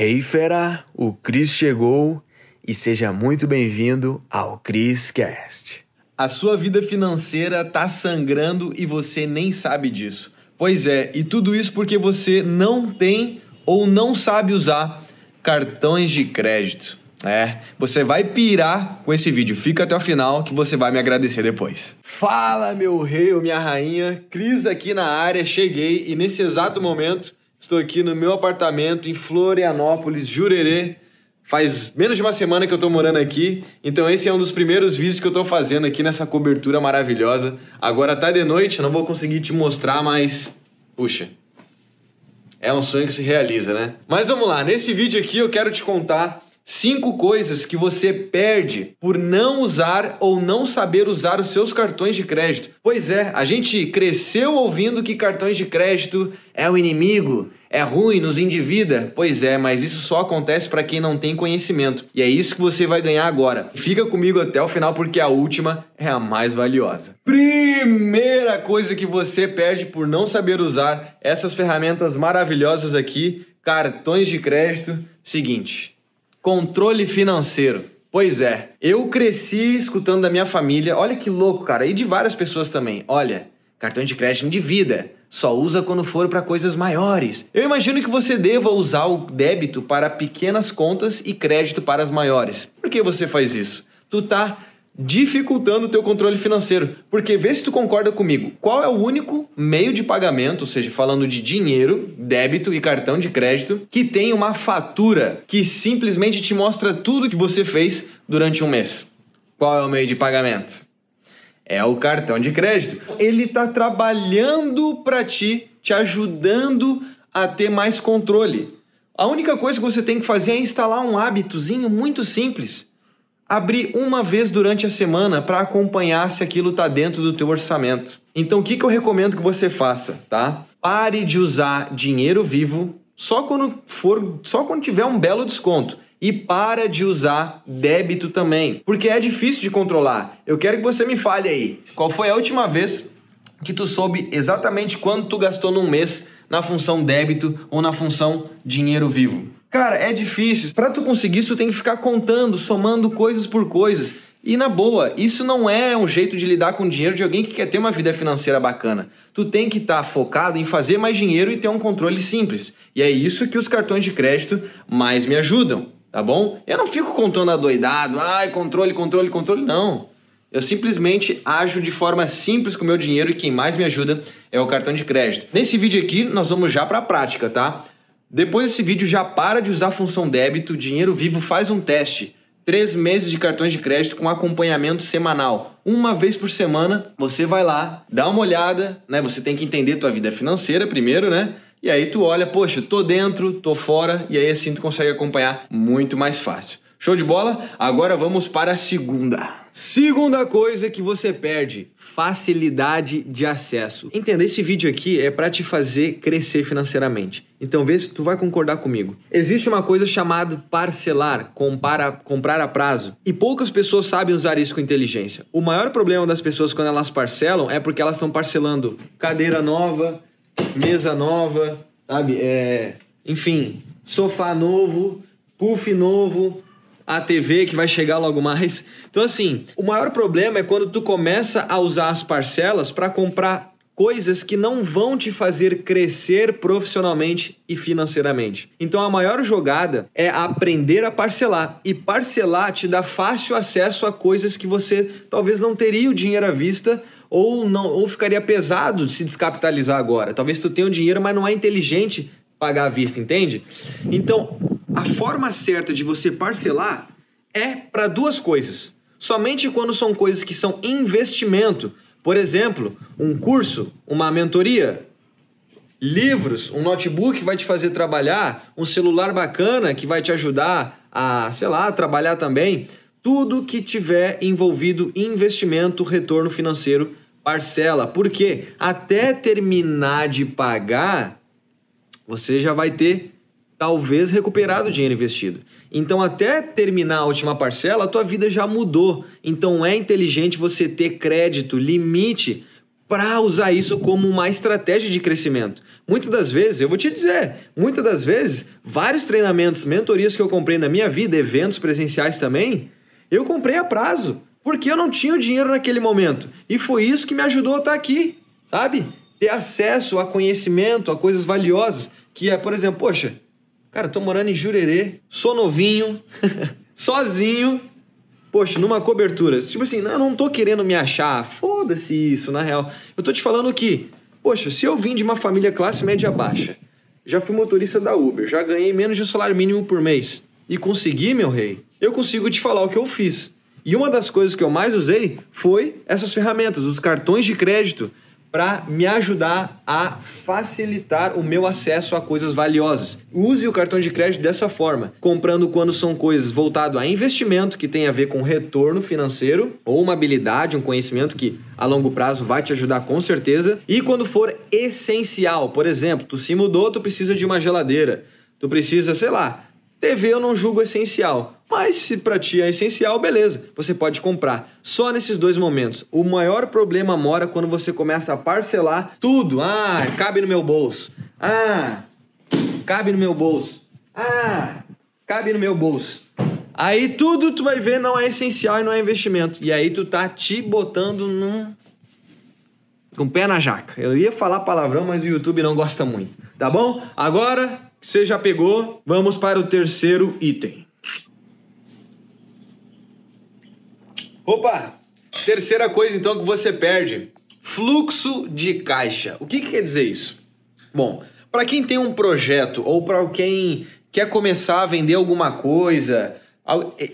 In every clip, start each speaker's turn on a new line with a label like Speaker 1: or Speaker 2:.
Speaker 1: Hey fera, o Cris chegou e seja muito bem-vindo ao Cris Cast.
Speaker 2: A sua vida financeira tá sangrando e você nem sabe disso. Pois é, e tudo isso porque você não tem ou não sabe usar cartões de crédito. É, você vai pirar com esse vídeo. Fica até o final que você vai me agradecer depois. Fala, meu rei ou minha rainha. Cris aqui na área, cheguei e nesse exato momento estou aqui no meu apartamento em Florianópolis, Jurerê. Faz menos de uma semana que eu tô morando aqui, então esse é um dos primeiros vídeos que eu tô fazendo aqui nessa cobertura maravilhosa. Agora tá de noite, não vou conseguir te mostrar, mas puxa, é um sonho que se realiza, né? Mas vamos lá, nesse vídeo aqui eu quero te contar Cinco coisas que você perde por não usar ou não saber usar os seus cartões de crédito. Pois é, a gente cresceu ouvindo que cartões de crédito é o inimigo, é ruim, nos endivida. Pois é, mas isso só acontece para quem não tem conhecimento. E é isso que você vai ganhar agora. Fica comigo até o final porque a última é a mais valiosa. Primeira coisa que você perde por não saber usar essas ferramentas maravilhosas aqui, cartões de crédito. Seguinte, Controle financeiro. Pois é, eu cresci escutando da minha família, olha que louco, cara, e de várias pessoas também. Olha, cartão de crédito de vida, só usa quando for para coisas maiores. Eu imagino que você deva usar o débito para pequenas contas e crédito para as maiores. Por que você faz isso? Tu tá dificultando o teu controle financeiro. Porque vê se tu concorda comigo. Qual é o único meio de pagamento, ou seja, falando de dinheiro, débito e cartão de crédito, que tem uma fatura que simplesmente te mostra tudo que você fez durante um mês? Qual é o meio de pagamento? É o cartão de crédito. Ele está trabalhando para ti, te ajudando a ter mais controle. A única coisa que você tem que fazer é instalar um hábitozinho muito simples abrir uma vez durante a semana para acompanhar se aquilo está dentro do teu orçamento. Então, o que, que eu recomendo que você faça, tá? Pare de usar dinheiro vivo só quando for, só quando tiver um belo desconto. E para de usar débito também, porque é difícil de controlar. Eu quero que você me fale aí, qual foi a última vez que tu soube exatamente quanto tu gastou num mês na função débito ou na função dinheiro vivo? Cara, é difícil. Para tu conseguir isso, tu tem que ficar contando, somando coisas por coisas. E na boa, isso não é um jeito de lidar com dinheiro de alguém que quer ter uma vida financeira bacana. Tu tem que estar tá focado em fazer mais dinheiro e ter um controle simples. E é isso que os cartões de crédito mais me ajudam, tá bom? Eu não fico contando adoidado, ai, controle, controle, controle, não. Eu simplesmente ajo de forma simples com o meu dinheiro e quem mais me ajuda é o cartão de crédito. Nesse vídeo aqui, nós vamos já para a prática, tá? Depois desse vídeo, já para de usar a função débito, Dinheiro Vivo faz um teste. Três meses de cartões de crédito com acompanhamento semanal. Uma vez por semana, você vai lá, dá uma olhada, né? Você tem que entender tua vida financeira primeiro, né? E aí tu olha, poxa, tô dentro, tô fora, e aí assim tu consegue acompanhar muito mais fácil. Show de bola? Agora vamos para a segunda. Segunda coisa que você perde: facilidade de acesso. Entenda, esse vídeo aqui é para te fazer crescer financeiramente. Então vê se tu vai concordar comigo. Existe uma coisa chamada parcelar, comprar, comprar a prazo, e poucas pessoas sabem usar isso com inteligência. O maior problema das pessoas quando elas parcelam é porque elas estão parcelando cadeira nova, mesa nova, sabe? É, enfim, sofá novo, puff novo, a TV que vai chegar logo mais. Então, assim, o maior problema é quando tu começa a usar as parcelas para comprar coisas que não vão te fazer crescer profissionalmente e financeiramente. Então a maior jogada é aprender a parcelar. E parcelar te dá fácil acesso a coisas que você talvez não teria o dinheiro à vista ou não ou ficaria pesado se descapitalizar agora. Talvez tu tenha o dinheiro, mas não é inteligente pagar à vista, entende? Então, a forma certa de você parcelar é para duas coisas. Somente quando são coisas que são investimento. Por exemplo, um curso, uma mentoria, livros, um notebook que vai te fazer trabalhar, um celular bacana que vai te ajudar a, sei lá, trabalhar também. Tudo que tiver envolvido investimento, retorno financeiro, parcela. Porque até terminar de pagar, você já vai ter talvez recuperado o dinheiro investido. Então, até terminar a última parcela, a tua vida já mudou. Então, é inteligente você ter crédito, limite para usar isso como uma estratégia de crescimento. Muitas das vezes, eu vou te dizer, muitas das vezes, vários treinamentos, mentorias que eu comprei na minha vida, eventos presenciais também, eu comprei a prazo, porque eu não tinha o dinheiro naquele momento. E foi isso que me ajudou a estar aqui, sabe? Ter acesso a conhecimento, a coisas valiosas, que é, por exemplo, poxa, cara, tô morando em Jurerê, sou novinho, sozinho, Poxa, numa cobertura, tipo assim, eu não tô querendo me achar, foda-se isso, na real. Eu tô te falando que, poxa, se eu vim de uma família classe média baixa, já fui motorista da Uber, já ganhei menos de um salário mínimo por mês e consegui, meu rei, eu consigo te falar o que eu fiz. E uma das coisas que eu mais usei foi essas ferramentas, os cartões de crédito para me ajudar a facilitar o meu acesso a coisas valiosas. Use o cartão de crédito dessa forma, comprando quando são coisas voltado a investimento que tem a ver com retorno financeiro ou uma habilidade, um conhecimento que a longo prazo vai te ajudar com certeza, e quando for essencial, por exemplo, tu se mudou, tu precisa de uma geladeira, tu precisa, sei lá, TV eu não julgo essencial, mas se para ti é essencial, beleza, você pode comprar. Só nesses dois momentos. O maior problema mora quando você começa a parcelar tudo. Ah, cabe no meu bolso. Ah, cabe no meu bolso. Ah, cabe no meu bolso. Aí tudo tu vai ver não é essencial e não é investimento. E aí tu tá te botando num com pé na jaca. Eu ia falar palavrão, mas o YouTube não gosta muito. Tá bom? Agora você já pegou? Vamos para o terceiro item. Opa! Terceira coisa então que você perde: fluxo de caixa. O que, que quer dizer isso? Bom, para quem tem um projeto ou para quem quer começar a vender alguma coisa,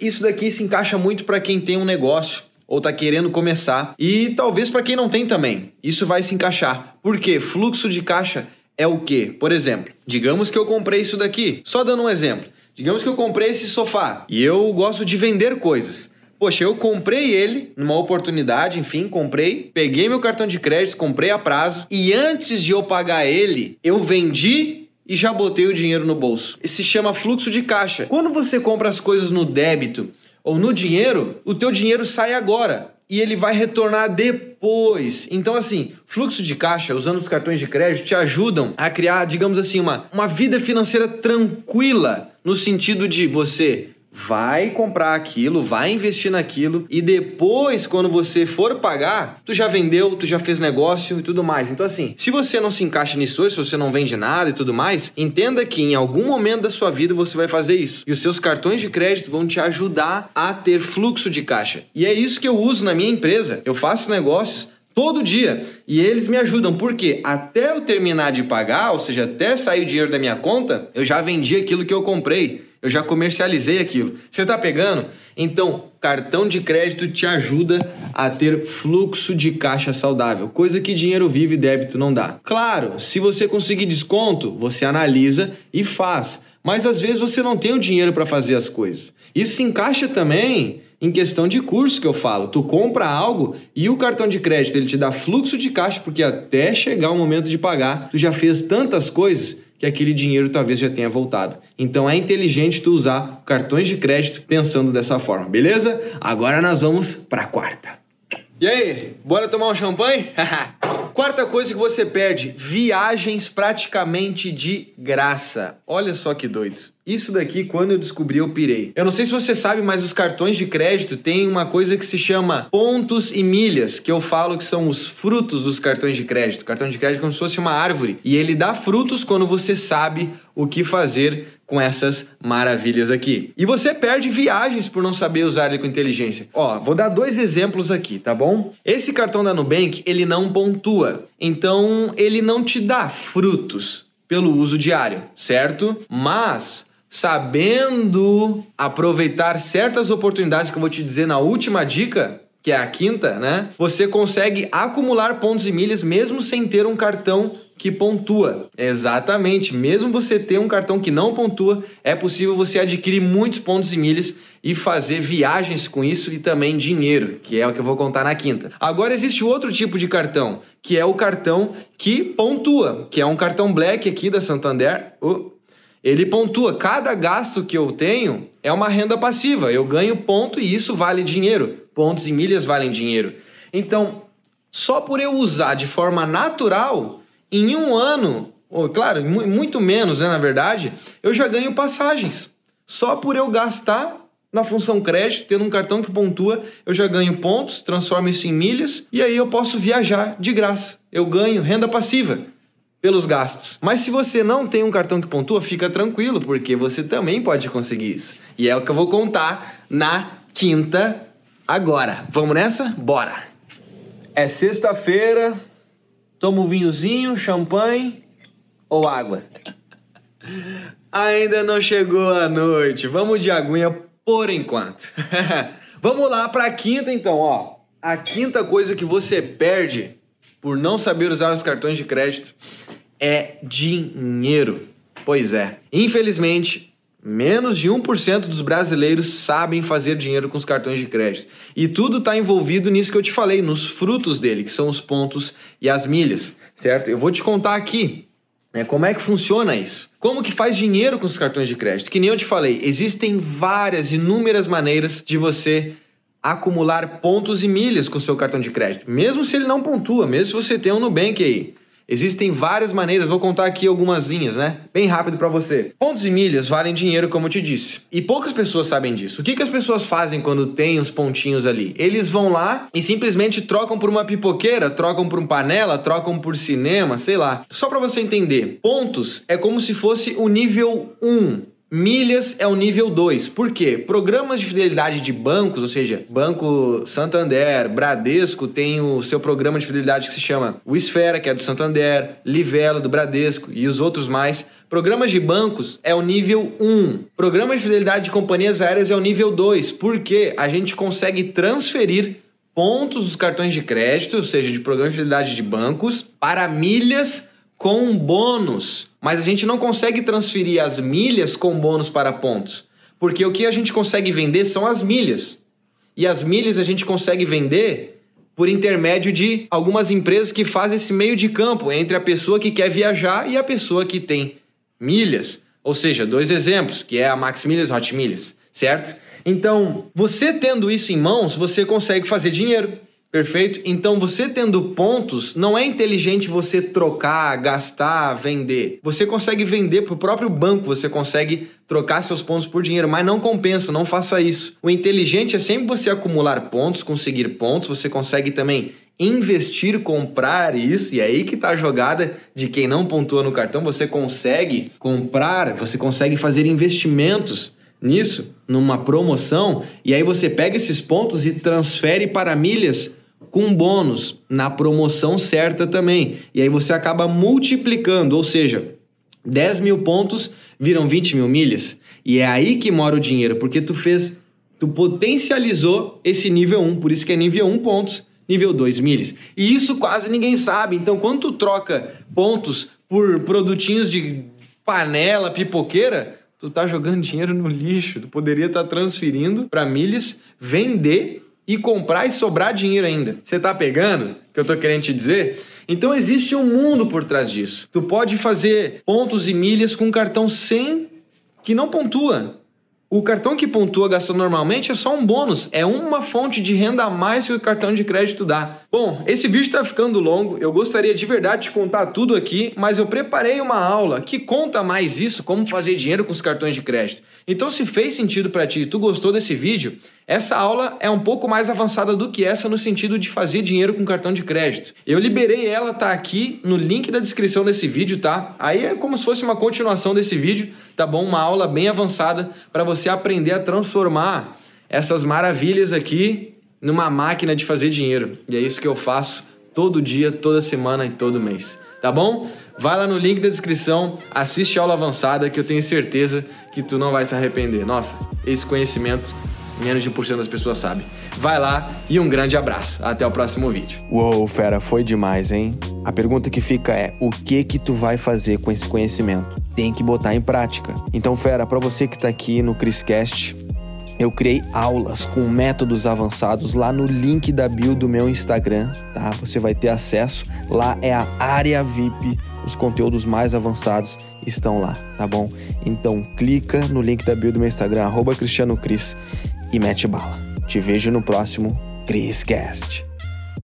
Speaker 2: isso daqui se encaixa muito para quem tem um negócio ou está querendo começar e talvez para quem não tem também. Isso vai se encaixar. Porque fluxo de caixa é o quê? Por exemplo, digamos que eu comprei isso daqui. Só dando um exemplo. Digamos que eu comprei esse sofá e eu gosto de vender coisas. Poxa, eu comprei ele numa oportunidade, enfim, comprei, peguei meu cartão de crédito, comprei a prazo e antes de eu pagar ele, eu vendi e já botei o dinheiro no bolso. Isso se chama fluxo de caixa. Quando você compra as coisas no débito ou no dinheiro, o teu dinheiro sai agora e ele vai retornar depois. Então, assim, fluxo de caixa, usando os cartões de crédito, te ajudam a criar, digamos assim, uma, uma vida financeira tranquila, no sentido de você vai comprar aquilo, vai investir naquilo e depois, quando você for pagar, tu já vendeu, tu já fez negócio e tudo mais. Então, assim, se você não se encaixa nisso se você não vende nada e tudo mais, entenda que em algum momento da sua vida você vai fazer isso. E os seus cartões de crédito vão te ajudar a ter fluxo de caixa. E é isso que eu uso na minha empresa. Eu faço negócios todo dia. E eles me ajudam, porque até eu terminar de pagar, ou seja, até sair o dinheiro da minha conta, eu já vendi aquilo que eu comprei eu já comercializei aquilo. Você está pegando? Então, cartão de crédito te ajuda a ter fluxo de caixa saudável, coisa que dinheiro vivo e débito não dá. Claro, se você conseguir desconto, você analisa e faz. Mas às vezes você não tem o dinheiro para fazer as coisas. Isso se encaixa também em questão de curso que eu falo. Tu compra algo e o cartão de crédito ele te dá fluxo de caixa porque até chegar o momento de pagar, tu já fez tantas coisas que aquele dinheiro talvez já tenha voltado. Então é inteligente tu usar cartões de crédito pensando dessa forma, beleza? Agora nós vamos para a quarta. E aí, bora tomar um champanhe? Quarta coisa que você perde: viagens praticamente de graça. Olha só que doido. Isso daqui, quando eu descobri, eu pirei. Eu não sei se você sabe, mas os cartões de crédito têm uma coisa que se chama pontos e milhas, que eu falo que são os frutos dos cartões de crédito. Cartão de crédito é como se fosse uma árvore. E ele dá frutos quando você sabe o que fazer com essas maravilhas aqui. E você perde viagens por não saber usar ele com inteligência. Ó, vou dar dois exemplos aqui, tá bom? Esse cartão da Nubank, ele não pontua. Então, ele não te dá frutos pelo uso diário, certo? Mas sabendo aproveitar certas oportunidades que eu vou te dizer na última dica, que é a quinta, né? Você consegue acumular pontos e milhas mesmo sem ter um cartão que pontua. Exatamente, mesmo você ter um cartão que não pontua, é possível você adquirir muitos pontos e milhas e fazer viagens com isso e também dinheiro, que é o que eu vou contar na quinta. Agora existe outro tipo de cartão, que é o cartão que pontua, que é um cartão Black aqui da Santander. Oh, ele pontua. Cada gasto que eu tenho é uma renda passiva. Eu ganho ponto e isso vale dinheiro. Pontos e milhas valem dinheiro. Então, só por eu usar de forma natural, em um ano, ou claro, muito menos, né, na verdade, eu já ganho passagens. Só por eu gastar na função crédito, tendo um cartão que pontua, eu já ganho pontos, transformo isso em milhas e aí eu posso viajar de graça. Eu ganho renda passiva pelos gastos. Mas se você não tem um cartão que pontua, fica tranquilo, porque você também pode conseguir isso. E é o que eu vou contar na quinta agora. Vamos nessa? Bora! É sexta-feira, toma um vinhozinho, champanhe ou água? Ainda não chegou a noite. Vamos de aguinha por enquanto. Vamos lá para a quinta então, ó. A quinta coisa que você perde por não saber usar os cartões de crédito é dinheiro. Pois é. Infelizmente, menos de 1% dos brasileiros sabem fazer dinheiro com os cartões de crédito. E tudo está envolvido nisso que eu te falei, nos frutos dele, que são os pontos e as milhas, certo? Eu vou te contar aqui né? Como é que funciona isso? Como que faz dinheiro com os cartões de crédito? Que nem eu te falei, existem várias, inúmeras maneiras de você acumular pontos e milhas com o seu cartão de crédito, mesmo se ele não pontua, mesmo se você tem um Nubank aí. Existem várias maneiras, vou contar aqui algumas linhas, né? Bem rápido para você. Pontos e milhas valem dinheiro, como eu te disse. E poucas pessoas sabem disso. O que, que as pessoas fazem quando tem os pontinhos ali? Eles vão lá e simplesmente trocam por uma pipoqueira, trocam por um panela, trocam por cinema, sei lá. Só para você entender. Pontos é como se fosse o nível 1 Milhas é o nível 2. Por quê? Programas de fidelidade de bancos, ou seja, Banco Santander, Bradesco tem o seu programa de fidelidade que se chama o Esfera, que é do Santander, Livelo do Bradesco e os outros mais. Programas de bancos é o nível 1. Programa de fidelidade de companhias aéreas é o nível 2, porque a gente consegue transferir pontos dos cartões de crédito, ou seja, de programa de fidelidade de bancos, para milhas com bônus, mas a gente não consegue transferir as milhas com bônus para pontos, porque o que a gente consegue vender são as milhas. E as milhas a gente consegue vender por intermédio de algumas empresas que fazem esse meio de campo entre a pessoa que quer viajar e a pessoa que tem milhas. Ou seja, dois exemplos, que é a Max Milhas e Hot Milhas, certo? Então, você tendo isso em mãos, você consegue fazer dinheiro. Perfeito? Então, você tendo pontos, não é inteligente você trocar, gastar, vender. Você consegue vender para o próprio banco, você consegue trocar seus pontos por dinheiro, mas não compensa, não faça isso. O inteligente é sempre você acumular pontos, conseguir pontos, você consegue também investir, comprar isso, e é aí que está a jogada de quem não pontua no cartão, você consegue comprar, você consegue fazer investimentos nisso, numa promoção, e aí você pega esses pontos e transfere para milhas com bônus na promoção certa também. E aí você acaba multiplicando, ou seja, 10 mil pontos viram 20 mil milhas. E é aí que mora o dinheiro, porque tu fez, tu potencializou esse nível 1, por isso que é nível 1 pontos, nível 2 milhas. E isso quase ninguém sabe. Então, quando tu troca pontos por produtinhos de panela, pipoqueira, tu tá jogando dinheiro no lixo. Tu poderia estar tá transferindo para milhas, vender e comprar e sobrar dinheiro ainda. Você tá pegando que eu tô querendo te dizer? Então existe um mundo por trás disso. Tu pode fazer pontos e milhas com um cartão sem que não pontua. O cartão que pontua gastando normalmente é só um bônus, é uma fonte de renda a mais que o cartão de crédito dá. Bom, esse vídeo está ficando longo, eu gostaria de verdade de contar tudo aqui, mas eu preparei uma aula que conta mais isso, como fazer dinheiro com os cartões de crédito. Então, se fez sentido para ti e tu gostou desse vídeo, essa aula é um pouco mais avançada do que essa no sentido de fazer dinheiro com cartão de crédito. Eu liberei ela, tá aqui no link da descrição desse vídeo, tá? Aí é como se fosse uma continuação desse vídeo, tá bom? Uma aula bem avançada para você aprender a transformar essas maravilhas aqui numa máquina de fazer dinheiro. E é isso que eu faço todo dia, toda semana e todo mês. Tá bom? Vai lá no link da descrição, assiste a aula avançada que eu tenho certeza que tu não vai se arrepender. Nossa, esse conhecimento menos de 1% das pessoas sabem. Vai lá e um grande abraço. Até o próximo vídeo.
Speaker 1: Uou, fera, foi demais, hein? A pergunta que fica é: o que que tu vai fazer com esse conhecimento? Tem que botar em prática. Então, fera, para você que tá aqui no Criscast, eu criei aulas com métodos avançados lá no link da bio do meu Instagram, tá? Você vai ter acesso. Lá é a área VIP, os conteúdos mais avançados estão lá, tá bom? Então clica no link da bio do meu Instagram, arroba Cristiano Cris, e mete bala. Te vejo no próximo Criscast.